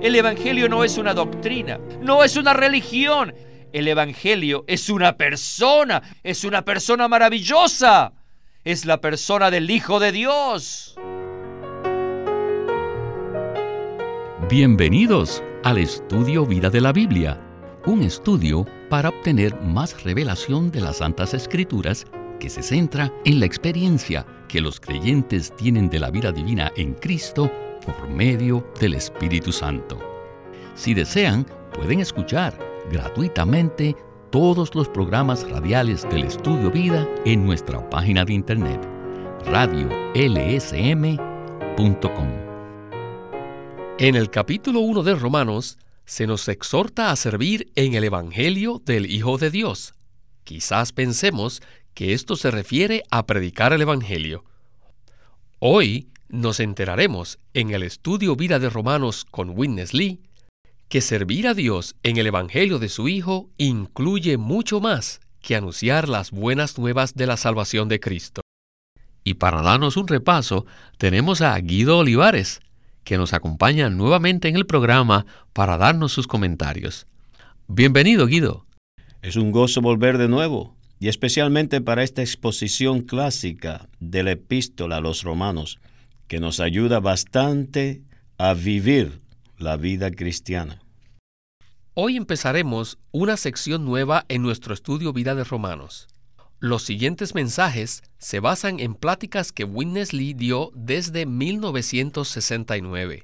El Evangelio no es una doctrina, no es una religión. El Evangelio es una persona, es una persona maravillosa. Es la persona del Hijo de Dios. Bienvenidos al estudio Vida de la Biblia, un estudio para obtener más revelación de las Santas Escrituras que se centra en la experiencia que los creyentes tienen de la vida divina en Cristo por medio del Espíritu Santo. Si desean, pueden escuchar gratuitamente todos los programas radiales del Estudio Vida en nuestra página de internet radiolsm.com. En el capítulo 1 de Romanos se nos exhorta a servir en el Evangelio del Hijo de Dios. Quizás pensemos que esto se refiere a predicar el Evangelio. Hoy nos enteraremos en el estudio Vida de Romanos con Witness Lee que servir a Dios en el Evangelio de su Hijo incluye mucho más que anunciar las buenas nuevas de la salvación de Cristo. Y para darnos un repaso, tenemos a Guido Olivares, que nos acompaña nuevamente en el programa para darnos sus comentarios. Bienvenido, Guido. Es un gozo volver de nuevo y especialmente para esta exposición clásica de la epístola a los romanos, que nos ayuda bastante a vivir la vida cristiana. Hoy empezaremos una sección nueva en nuestro estudio Vida de Romanos. Los siguientes mensajes se basan en pláticas que Witness Lee dio desde 1969.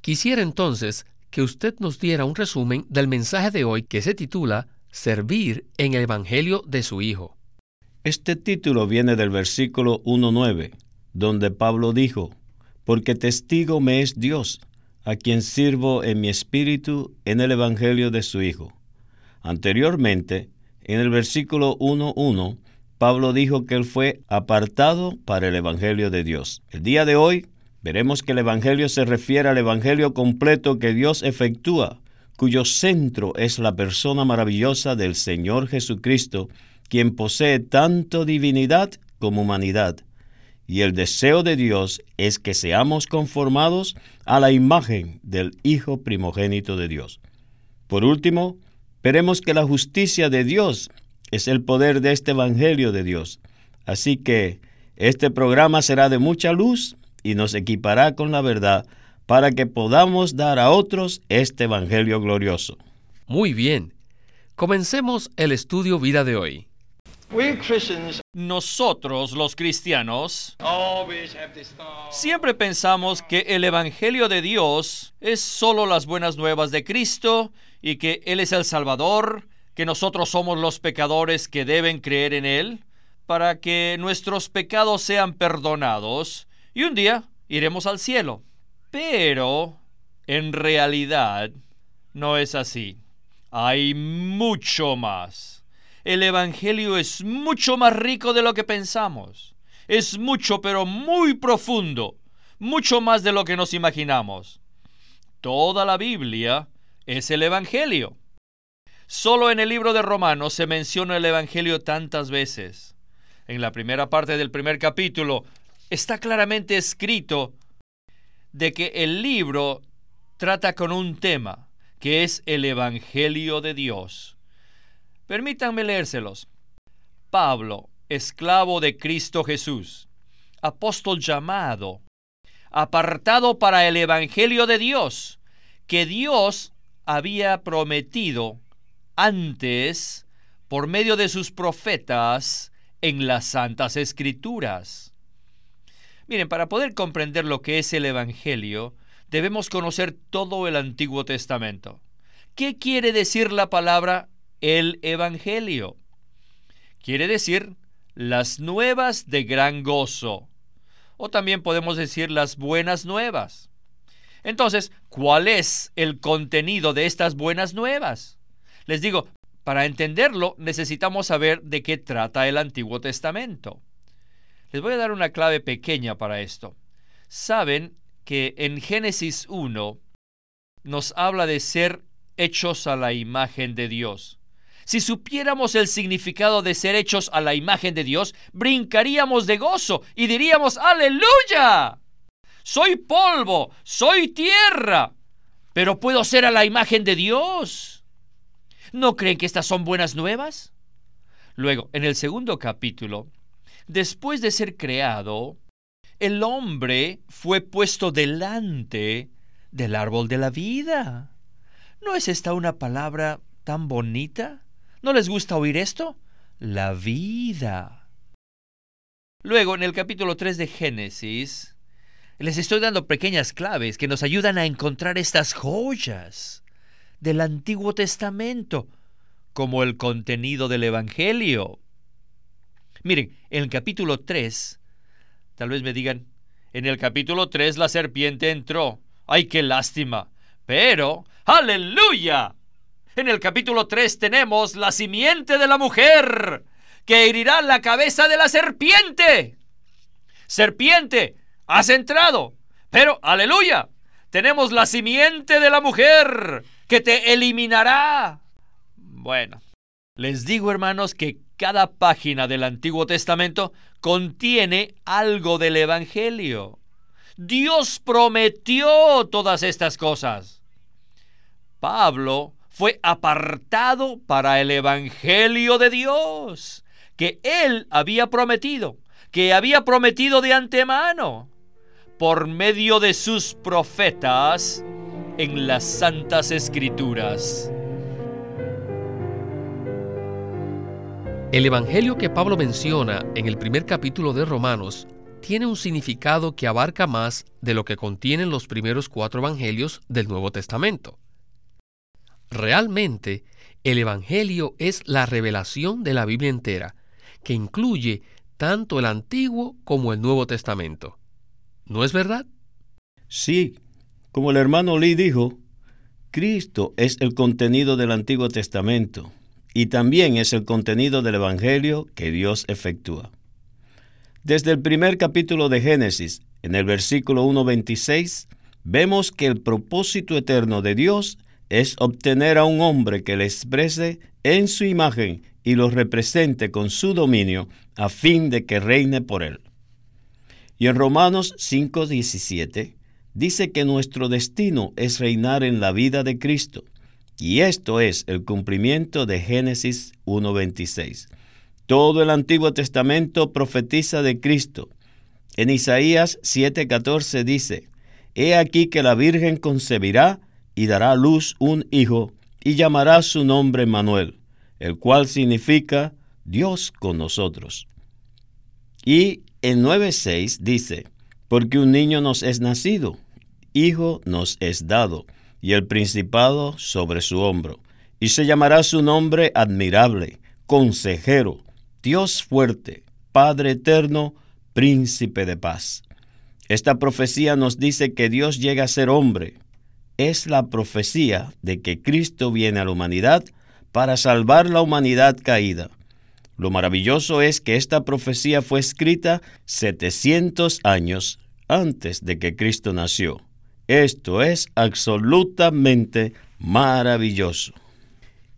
Quisiera entonces que usted nos diera un resumen del mensaje de hoy que se titula servir en el Evangelio de su Hijo. Este título viene del versículo 1.9, donde Pablo dijo, porque testigo me es Dios, a quien sirvo en mi espíritu en el Evangelio de su Hijo. Anteriormente, en el versículo 1.1, Pablo dijo que él fue apartado para el Evangelio de Dios. El día de hoy veremos que el Evangelio se refiere al Evangelio completo que Dios efectúa cuyo centro es la persona maravillosa del Señor Jesucristo, quien posee tanto divinidad como humanidad. Y el deseo de Dios es que seamos conformados a la imagen del Hijo primogénito de Dios. Por último, veremos que la justicia de Dios es el poder de este Evangelio de Dios. Así que este programa será de mucha luz y nos equipará con la verdad para que podamos dar a otros este Evangelio glorioso. Muy bien. Comencemos el estudio vida de hoy. Nosotros los cristianos siempre pensamos que el Evangelio de Dios es solo las buenas nuevas de Cristo y que Él es el Salvador, que nosotros somos los pecadores que deben creer en Él para que nuestros pecados sean perdonados y un día iremos al cielo. Pero en realidad no es así. Hay mucho más. El Evangelio es mucho más rico de lo que pensamos. Es mucho, pero muy profundo. Mucho más de lo que nos imaginamos. Toda la Biblia es el Evangelio. Solo en el libro de Romanos se menciona el Evangelio tantas veces. En la primera parte del primer capítulo está claramente escrito de que el libro trata con un tema, que es el Evangelio de Dios. Permítanme leérselos. Pablo, esclavo de Cristo Jesús, apóstol llamado, apartado para el Evangelio de Dios, que Dios había prometido antes por medio de sus profetas en las santas escrituras. Miren, para poder comprender lo que es el Evangelio, debemos conocer todo el Antiguo Testamento. ¿Qué quiere decir la palabra el Evangelio? Quiere decir las nuevas de gran gozo. O también podemos decir las buenas nuevas. Entonces, ¿cuál es el contenido de estas buenas nuevas? Les digo, para entenderlo necesitamos saber de qué trata el Antiguo Testamento. Les voy a dar una clave pequeña para esto. Saben que en Génesis 1 nos habla de ser hechos a la imagen de Dios. Si supiéramos el significado de ser hechos a la imagen de Dios, brincaríamos de gozo y diríamos, aleluya. Soy polvo, soy tierra. Pero puedo ser a la imagen de Dios. ¿No creen que estas son buenas nuevas? Luego, en el segundo capítulo, después de ser creado, el hombre fue puesto delante del árbol de la vida. ¿No es esta una palabra tan bonita? ¿No les gusta oír esto? La vida. Luego, en el capítulo 3 de Génesis, les estoy dando pequeñas claves que nos ayudan a encontrar estas joyas del Antiguo Testamento, como el contenido del Evangelio. Miren, en el capítulo 3, tal vez me digan, en el capítulo 3 la serpiente entró. ¡Ay, qué lástima! Pero, aleluya. En el capítulo 3 tenemos la simiente de la mujer que herirá la cabeza de la serpiente. Serpiente, has entrado. Pero, aleluya, tenemos la simiente de la mujer que te eliminará. Bueno, les digo hermanos que cada página del Antiguo Testamento contiene algo del Evangelio. Dios prometió todas estas cosas. Pablo fue apartado para el Evangelio de Dios, que él había prometido, que había prometido de antemano, por medio de sus profetas en las Santas Escrituras. El Evangelio que Pablo menciona en el primer capítulo de Romanos tiene un significado que abarca más de lo que contienen los primeros cuatro Evangelios del Nuevo Testamento. Realmente, el Evangelio es la revelación de la Biblia entera, que incluye tanto el Antiguo como el Nuevo Testamento. ¿No es verdad? Sí, como el hermano Lee dijo, Cristo es el contenido del Antiguo Testamento y también es el contenido del Evangelio que Dios efectúa. Desde el primer capítulo de Génesis, en el versículo 1.26, vemos que el propósito eterno de Dios es obtener a un hombre que le exprese en su imagen y lo represente con su dominio a fin de que reine por él. Y en Romanos 5.17 dice que nuestro destino es reinar en la vida de Cristo y esto es el cumplimiento de Génesis 1.26. Todo el Antiguo Testamento profetiza de Cristo. En Isaías 7:14 dice, He aquí que la Virgen concebirá y dará a luz un hijo, y llamará su nombre Manuel, el cual significa Dios con nosotros. Y en 9:6 dice, Porque un niño nos es nacido, hijo nos es dado y el principado sobre su hombro. Y se llamará su nombre admirable, consejero, Dios fuerte, Padre eterno, príncipe de paz. Esta profecía nos dice que Dios llega a ser hombre. Es la profecía de que Cristo viene a la humanidad para salvar la humanidad caída. Lo maravilloso es que esta profecía fue escrita 700 años antes de que Cristo nació. Esto es absolutamente maravilloso.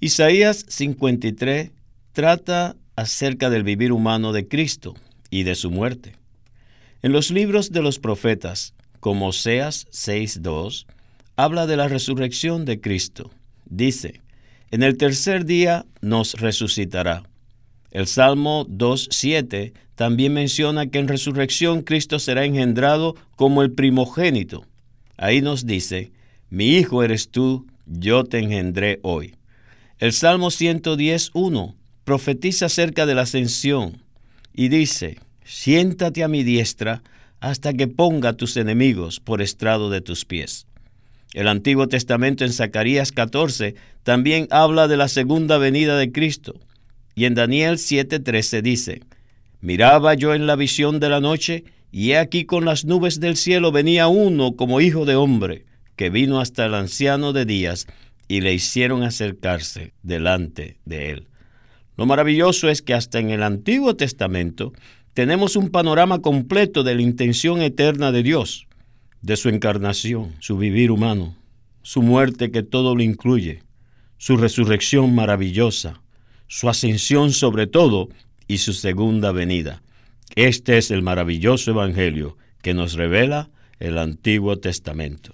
Isaías 53 trata acerca del vivir humano de Cristo y de su muerte. En los libros de los profetas, como Oseas 6.2, habla de la resurrección de Cristo. Dice, en el tercer día nos resucitará. El Salmo 2.7 también menciona que en resurrección Cristo será engendrado como el primogénito Ahí nos dice, mi hijo eres tú, yo te engendré hoy. El Salmo 110.1 profetiza acerca de la ascensión y dice, siéntate a mi diestra hasta que ponga tus enemigos por estrado de tus pies. El Antiguo Testamento en Zacarías 14 también habla de la segunda venida de Cristo. Y en Daniel 7:13 dice, Miraba yo en la visión de la noche y he aquí con las nubes del cielo venía uno como hijo de hombre, que vino hasta el anciano de días, y le hicieron acercarse delante de él. Lo maravilloso es que hasta en el Antiguo Testamento tenemos un panorama completo de la intención eterna de Dios, de su encarnación, su vivir humano, su muerte que todo lo incluye, su resurrección maravillosa, su ascensión sobre todo y su segunda venida. Este es el maravilloso Evangelio que nos revela el Antiguo Testamento.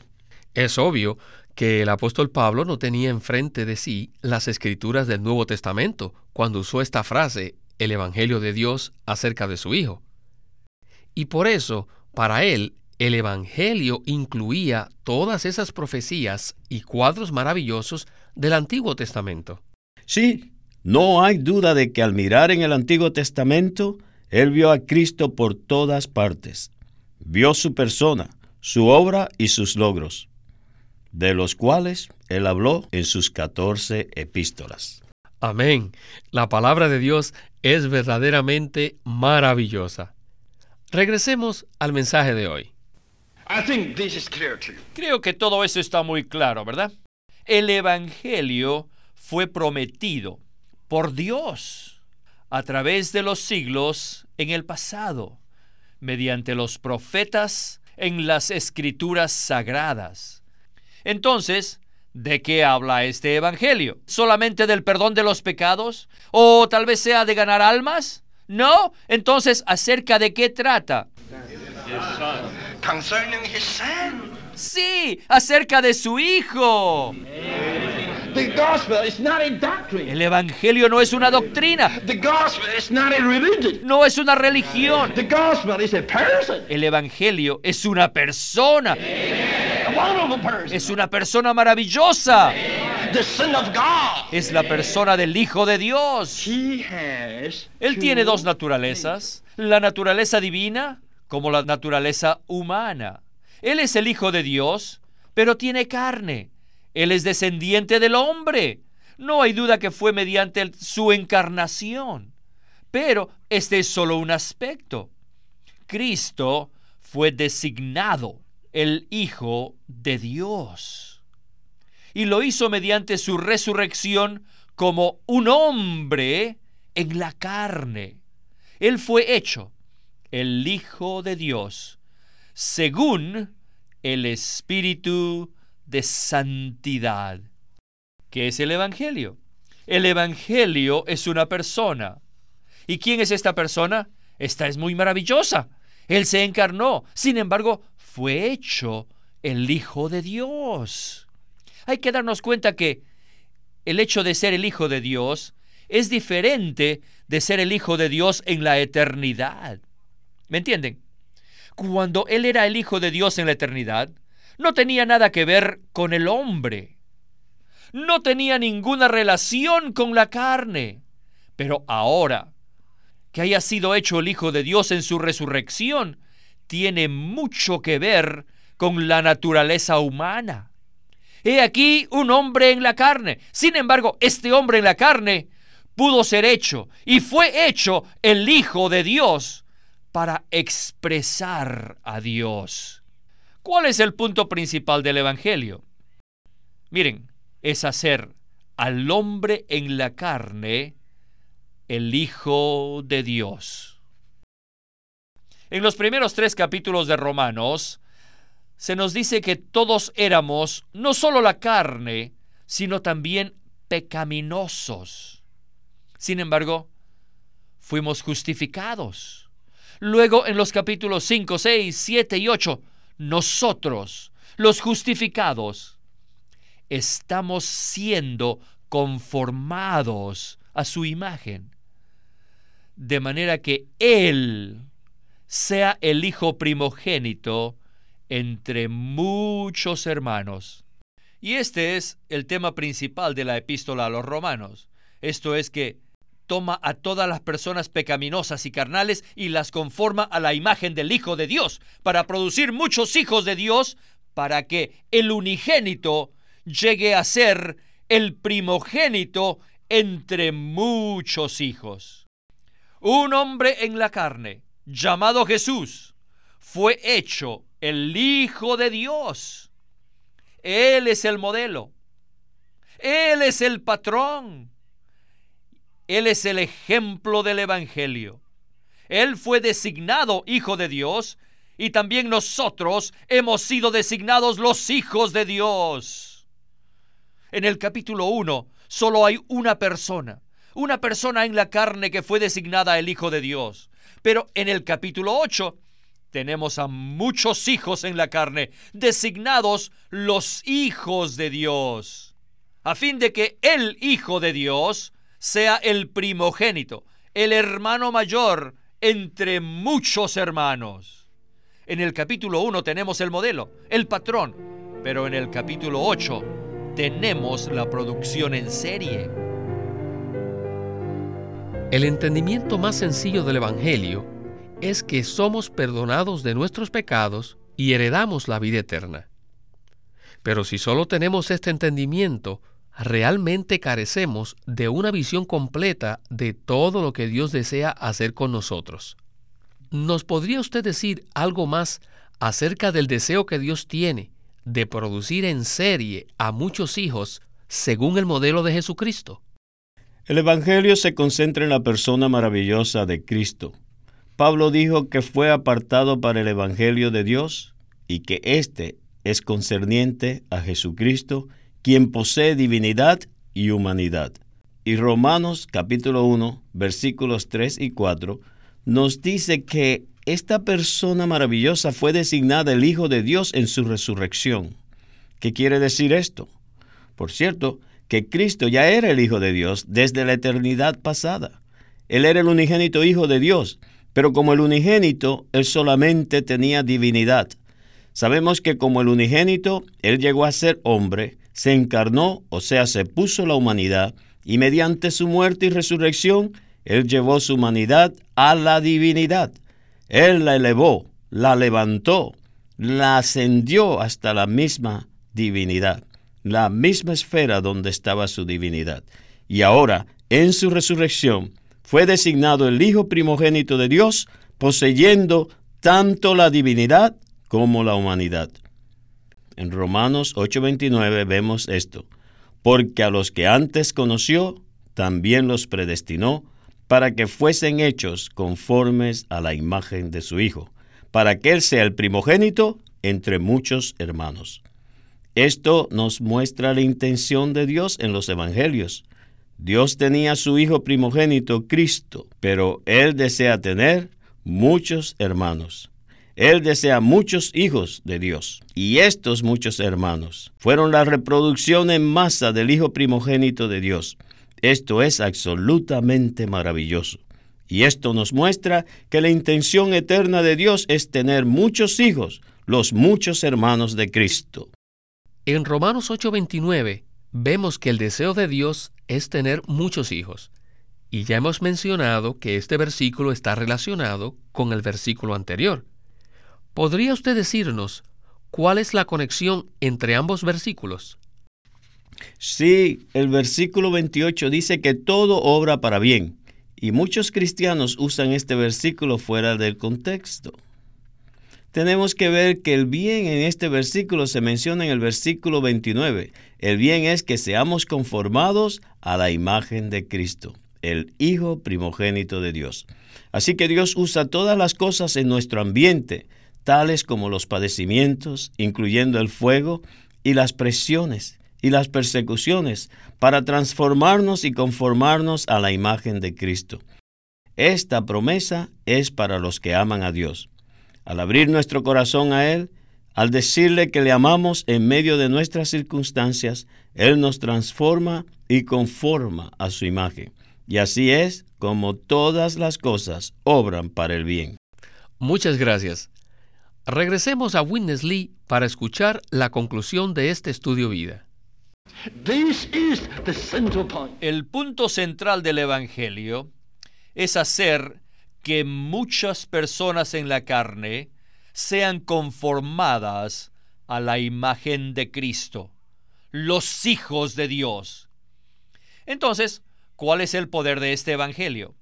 Es obvio que el apóstol Pablo no tenía enfrente de sí las escrituras del Nuevo Testamento cuando usó esta frase, el Evangelio de Dios acerca de su Hijo. Y por eso, para él, el Evangelio incluía todas esas profecías y cuadros maravillosos del Antiguo Testamento. Sí, no hay duda de que al mirar en el Antiguo Testamento, él vio a Cristo por todas partes. Vio su persona, su obra y sus logros, de los cuales él habló en sus catorce epístolas. Amén. La palabra de Dios es verdaderamente maravillosa. Regresemos al mensaje de hoy. Creo que todo eso está muy claro, ¿verdad? El Evangelio fue prometido por Dios a través de los siglos en el pasado, mediante los profetas en las escrituras sagradas. Entonces, ¿de qué habla este Evangelio? ¿Solamente del perdón de los pecados? ¿O tal vez sea de ganar almas? No, entonces, ¿acerca de qué trata? Sí, acerca de su Hijo. El Evangelio no es una doctrina. No es una religión. El Evangelio es una persona. Es una persona maravillosa. Es la persona del Hijo de Dios. Él tiene dos naturalezas. La naturaleza divina como la naturaleza humana. Él es el Hijo de Dios, pero tiene carne. Él es descendiente del hombre. No hay duda que fue mediante su encarnación. Pero este es solo un aspecto. Cristo fue designado el Hijo de Dios. Y lo hizo mediante su resurrección como un hombre en la carne. Él fue hecho el Hijo de Dios según el Espíritu de santidad. ¿Qué es el Evangelio? El Evangelio es una persona. ¿Y quién es esta persona? Esta es muy maravillosa. Él se encarnó, sin embargo, fue hecho el Hijo de Dios. Hay que darnos cuenta que el hecho de ser el Hijo de Dios es diferente de ser el Hijo de Dios en la eternidad. ¿Me entienden? Cuando Él era el Hijo de Dios en la eternidad, no tenía nada que ver con el hombre. No tenía ninguna relación con la carne. Pero ahora que haya sido hecho el Hijo de Dios en su resurrección, tiene mucho que ver con la naturaleza humana. He aquí un hombre en la carne. Sin embargo, este hombre en la carne pudo ser hecho y fue hecho el Hijo de Dios para expresar a Dios. ¿Cuál es el punto principal del Evangelio? Miren, es hacer al hombre en la carne el Hijo de Dios. En los primeros tres capítulos de Romanos, se nos dice que todos éramos no solo la carne, sino también pecaminosos. Sin embargo, fuimos justificados. Luego en los capítulos 5, 6, 7 y 8, nosotros, los justificados, estamos siendo conformados a su imagen, de manera que Él sea el Hijo primogénito entre muchos hermanos. Y este es el tema principal de la epístola a los romanos. Esto es que toma a todas las personas pecaminosas y carnales y las conforma a la imagen del Hijo de Dios, para producir muchos hijos de Dios, para que el unigénito llegue a ser el primogénito entre muchos hijos. Un hombre en la carne, llamado Jesús, fue hecho el Hijo de Dios. Él es el modelo. Él es el patrón. Él es el ejemplo del Evangelio. Él fue designado Hijo de Dios y también nosotros hemos sido designados los hijos de Dios. En el capítulo 1 solo hay una persona, una persona en la carne que fue designada el Hijo de Dios. Pero en el capítulo 8 tenemos a muchos hijos en la carne, designados los hijos de Dios, a fin de que el Hijo de Dios sea el primogénito, el hermano mayor entre muchos hermanos. En el capítulo 1 tenemos el modelo, el patrón, pero en el capítulo 8 tenemos la producción en serie. El entendimiento más sencillo del Evangelio es que somos perdonados de nuestros pecados y heredamos la vida eterna. Pero si solo tenemos este entendimiento, realmente carecemos de una visión completa de todo lo que Dios desea hacer con nosotros. ¿Nos podría usted decir algo más acerca del deseo que Dios tiene de producir en serie a muchos hijos según el modelo de Jesucristo? El Evangelio se concentra en la persona maravillosa de Cristo. Pablo dijo que fue apartado para el Evangelio de Dios y que éste es concerniente a Jesucristo quien posee divinidad y humanidad. Y Romanos capítulo 1, versículos 3 y 4 nos dice que esta persona maravillosa fue designada el Hijo de Dios en su resurrección. ¿Qué quiere decir esto? Por cierto, que Cristo ya era el Hijo de Dios desde la eternidad pasada. Él era el unigénito Hijo de Dios, pero como el unigénito, Él solamente tenía divinidad. Sabemos que como el unigénito, Él llegó a ser hombre, se encarnó, o sea, se puso la humanidad, y mediante su muerte y resurrección, Él llevó su humanidad a la divinidad. Él la elevó, la levantó, la ascendió hasta la misma divinidad, la misma esfera donde estaba su divinidad. Y ahora, en su resurrección, fue designado el Hijo primogénito de Dios, poseyendo tanto la divinidad como la humanidad. En Romanos 8:29 vemos esto, porque a los que antes conoció, también los predestinó para que fuesen hechos conformes a la imagen de su Hijo, para que Él sea el primogénito entre muchos hermanos. Esto nos muestra la intención de Dios en los Evangelios. Dios tenía a su Hijo primogénito, Cristo, pero Él desea tener muchos hermanos. Él desea muchos hijos de Dios. Y estos muchos hermanos fueron la reproducción en masa del Hijo primogénito de Dios. Esto es absolutamente maravilloso. Y esto nos muestra que la intención eterna de Dios es tener muchos hijos, los muchos hermanos de Cristo. En Romanos 8:29 vemos que el deseo de Dios es tener muchos hijos. Y ya hemos mencionado que este versículo está relacionado con el versículo anterior. ¿Podría usted decirnos cuál es la conexión entre ambos versículos? Sí, el versículo 28 dice que todo obra para bien, y muchos cristianos usan este versículo fuera del contexto. Tenemos que ver que el bien en este versículo se menciona en el versículo 29. El bien es que seamos conformados a la imagen de Cristo, el Hijo primogénito de Dios. Así que Dios usa todas las cosas en nuestro ambiente, tales como los padecimientos, incluyendo el fuego y las presiones y las persecuciones, para transformarnos y conformarnos a la imagen de Cristo. Esta promesa es para los que aman a Dios. Al abrir nuestro corazón a Él, al decirle que le amamos en medio de nuestras circunstancias, Él nos transforma y conforma a su imagen. Y así es como todas las cosas obran para el bien. Muchas gracias. Regresemos a Witness Lee para escuchar la conclusión de este estudio vida. El punto central del Evangelio es hacer que muchas personas en la carne sean conformadas a la imagen de Cristo, los hijos de Dios. Entonces, ¿cuál es el poder de este Evangelio?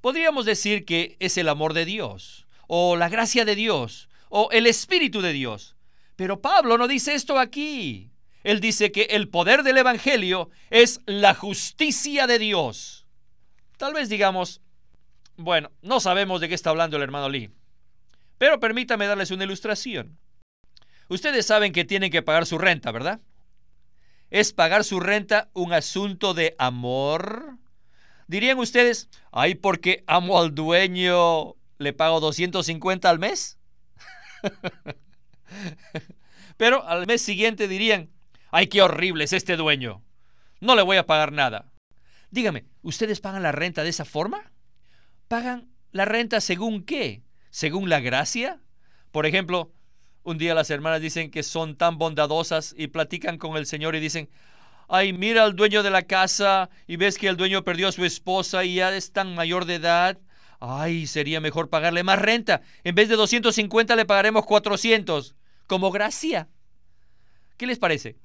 Podríamos decir que es el amor de Dios o la gracia de Dios, o el Espíritu de Dios. Pero Pablo no dice esto aquí. Él dice que el poder del Evangelio es la justicia de Dios. Tal vez digamos, bueno, no sabemos de qué está hablando el hermano Lee, pero permítame darles una ilustración. Ustedes saben que tienen que pagar su renta, ¿verdad? ¿Es pagar su renta un asunto de amor? Dirían ustedes, ay, porque amo al dueño, le pago 250 al mes. Pero al mes siguiente dirían, ay, qué horrible es este dueño. No le voy a pagar nada. Dígame, ¿ustedes pagan la renta de esa forma? ¿Pagan la renta según qué? ¿Según la gracia? Por ejemplo, un día las hermanas dicen que son tan bondadosas y platican con el Señor y dicen, ay, mira al dueño de la casa y ves que el dueño perdió a su esposa y ya es tan mayor de edad. Ay, sería mejor pagarle más renta. En vez de 250 le pagaremos 400. Como gracia. ¿Qué les parece?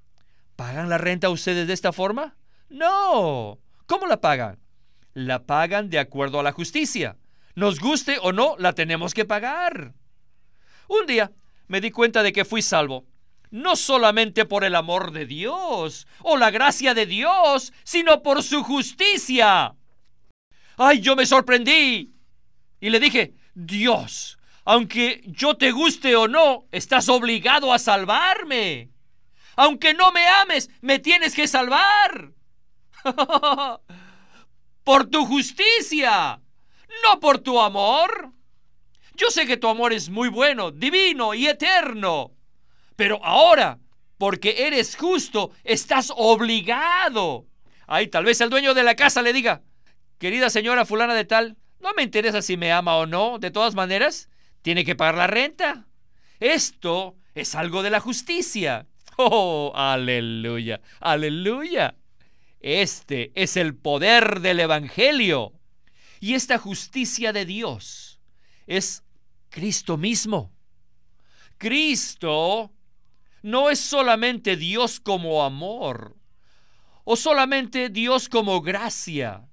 ¿Pagan la renta ustedes de esta forma? No. ¿Cómo la pagan? La pagan de acuerdo a la justicia. Nos guste o no, la tenemos que pagar. Un día me di cuenta de que fui salvo no solamente por el amor de Dios o la gracia de Dios, sino por su justicia. ¡Ay, yo me sorprendí! Y le dije, Dios, aunque yo te guste o no, estás obligado a salvarme. Aunque no me ames, me tienes que salvar. por tu justicia, no por tu amor. Yo sé que tu amor es muy bueno, divino y eterno. Pero ahora, porque eres justo, estás obligado. Ay, tal vez el dueño de la casa le diga, querida señora fulana de tal, no me interesa si me ama o no, de todas maneras, tiene que pagar la renta. Esto es algo de la justicia. Oh, aleluya, aleluya. Este es el poder del Evangelio. Y esta justicia de Dios es Cristo mismo. Cristo no es solamente Dios como amor o solamente Dios como gracia,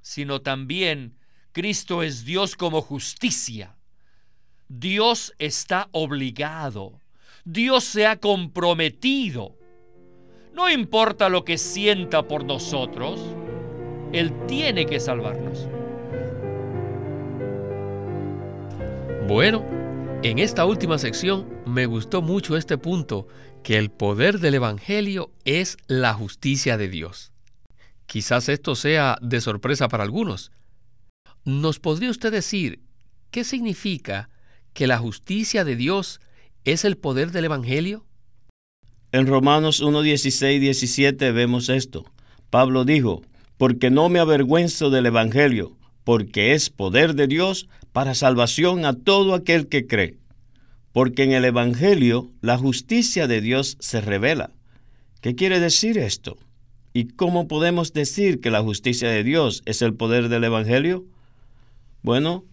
sino también Cristo es Dios como justicia. Dios está obligado. Dios se ha comprometido. No importa lo que sienta por nosotros, Él tiene que salvarnos. Bueno, en esta última sección me gustó mucho este punto, que el poder del Evangelio es la justicia de Dios. Quizás esto sea de sorpresa para algunos. ¿Nos podría usted decir qué significa que la justicia de Dios es el poder del Evangelio? En Romanos 1, 16, 17 vemos esto. Pablo dijo, porque no me avergüenzo del Evangelio, porque es poder de Dios para salvación a todo aquel que cree. Porque en el Evangelio la justicia de Dios se revela. ¿Qué quiere decir esto? ¿Y cómo podemos decir que la justicia de Dios es el poder del Evangelio? Bueno,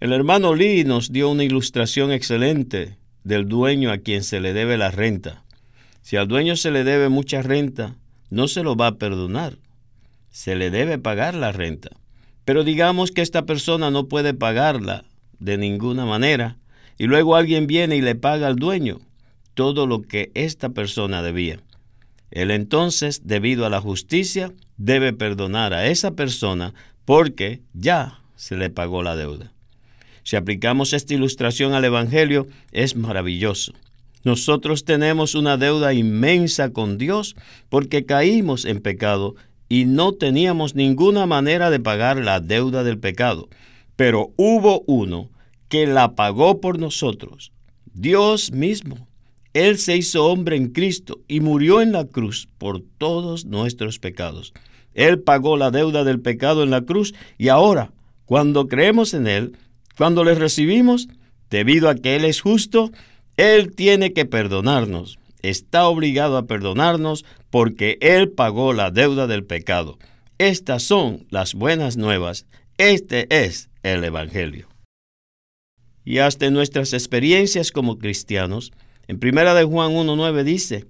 el hermano Lee nos dio una ilustración excelente del dueño a quien se le debe la renta. Si al dueño se le debe mucha renta, no se lo va a perdonar. Se le debe pagar la renta. Pero digamos que esta persona no puede pagarla de ninguna manera y luego alguien viene y le paga al dueño todo lo que esta persona debía. Él entonces, debido a la justicia, debe perdonar a esa persona porque ya se le pagó la deuda. Si aplicamos esta ilustración al Evangelio, es maravilloso. Nosotros tenemos una deuda inmensa con Dios porque caímos en pecado y no teníamos ninguna manera de pagar la deuda del pecado. Pero hubo uno que la pagó por nosotros, Dios mismo. Él se hizo hombre en Cristo y murió en la cruz por todos nuestros pecados. Él pagó la deuda del pecado en la cruz y ahora, cuando creemos en Él, cuando le recibimos, debido a que Él es justo, Él tiene que perdonarnos está obligado a perdonarnos porque Él pagó la deuda del pecado. Estas son las buenas nuevas. Este es el Evangelio. Y hasta en nuestras experiencias como cristianos, en primera de Juan 1.9 dice,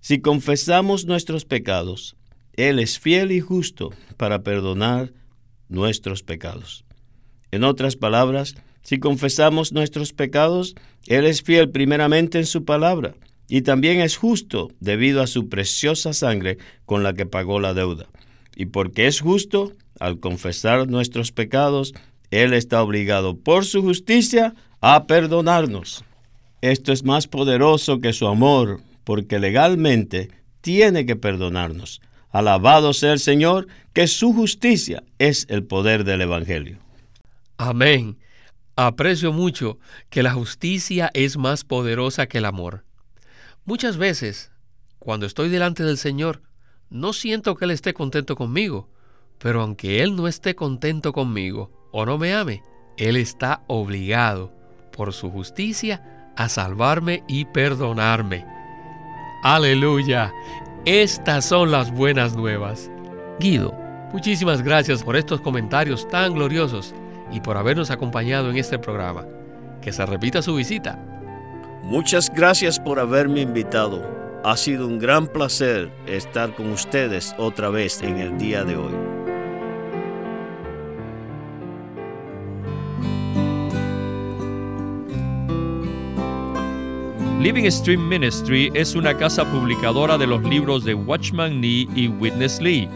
si confesamos nuestros pecados, Él es fiel y justo para perdonar nuestros pecados. En otras palabras, si confesamos nuestros pecados, Él es fiel primeramente en su palabra y también es justo debido a su preciosa sangre con la que pagó la deuda. Y porque es justo, al confesar nuestros pecados, Él está obligado por su justicia a perdonarnos. Esto es más poderoso que su amor, porque legalmente tiene que perdonarnos. Alabado sea el Señor, que su justicia es el poder del Evangelio. Amén. Aprecio mucho que la justicia es más poderosa que el amor. Muchas veces, cuando estoy delante del Señor, no siento que Él esté contento conmigo, pero aunque Él no esté contento conmigo o no me ame, Él está obligado, por su justicia, a salvarme y perdonarme. Aleluya. Estas son las buenas nuevas. Guido, muchísimas gracias por estos comentarios tan gloriosos y por habernos acompañado en este programa. Que se repita su visita. Muchas gracias por haberme invitado. Ha sido un gran placer estar con ustedes otra vez en el día de hoy. Living Stream Ministry es una casa publicadora de los libros de Watchman Nee y Witness Lee.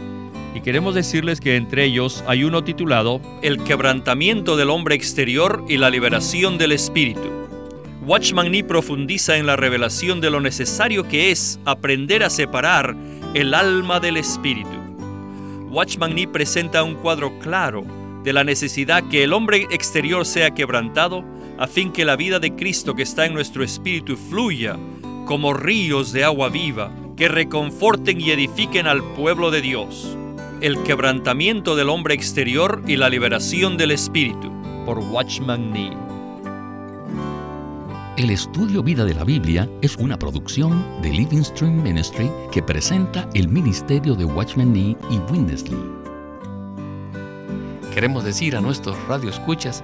Y queremos decirles que entre ellos hay uno titulado El quebrantamiento del hombre exterior y la liberación del espíritu. Watchman Nee profundiza en la revelación de lo necesario que es aprender a separar el alma del espíritu. Watchman Nee presenta un cuadro claro de la necesidad que el hombre exterior sea quebrantado a fin que la vida de Cristo que está en nuestro espíritu fluya como ríos de agua viva que reconforten y edifiquen al pueblo de Dios. El quebrantamiento del hombre exterior y la liberación del espíritu, por Watchman Nee. El estudio Vida de la Biblia es una producción de Living Stream Ministry que presenta el ministerio de Watchman Nee y Winnesley. Queremos decir a nuestros radioescuchas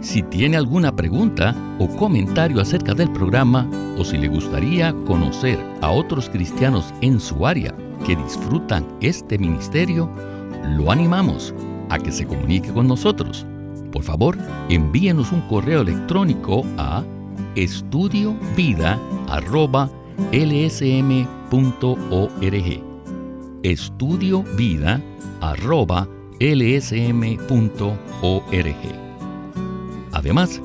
si tiene alguna pregunta o comentario acerca del programa o si le gustaría conocer a otros cristianos en su área que disfrutan este ministerio, lo animamos a que se comunique con nosotros. Por favor, envíenos un correo electrónico a estudiovida.lsm.org. Estudiovida.lsm.org. Además,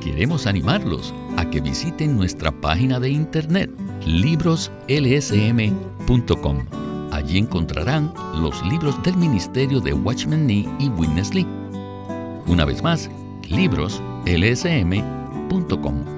queremos animarlos a que visiten nuestra página de internet libroslsm.com. Allí encontrarán los libros del ministerio de Watchman Nee y Witness Lee. Una vez más, libroslsm.com.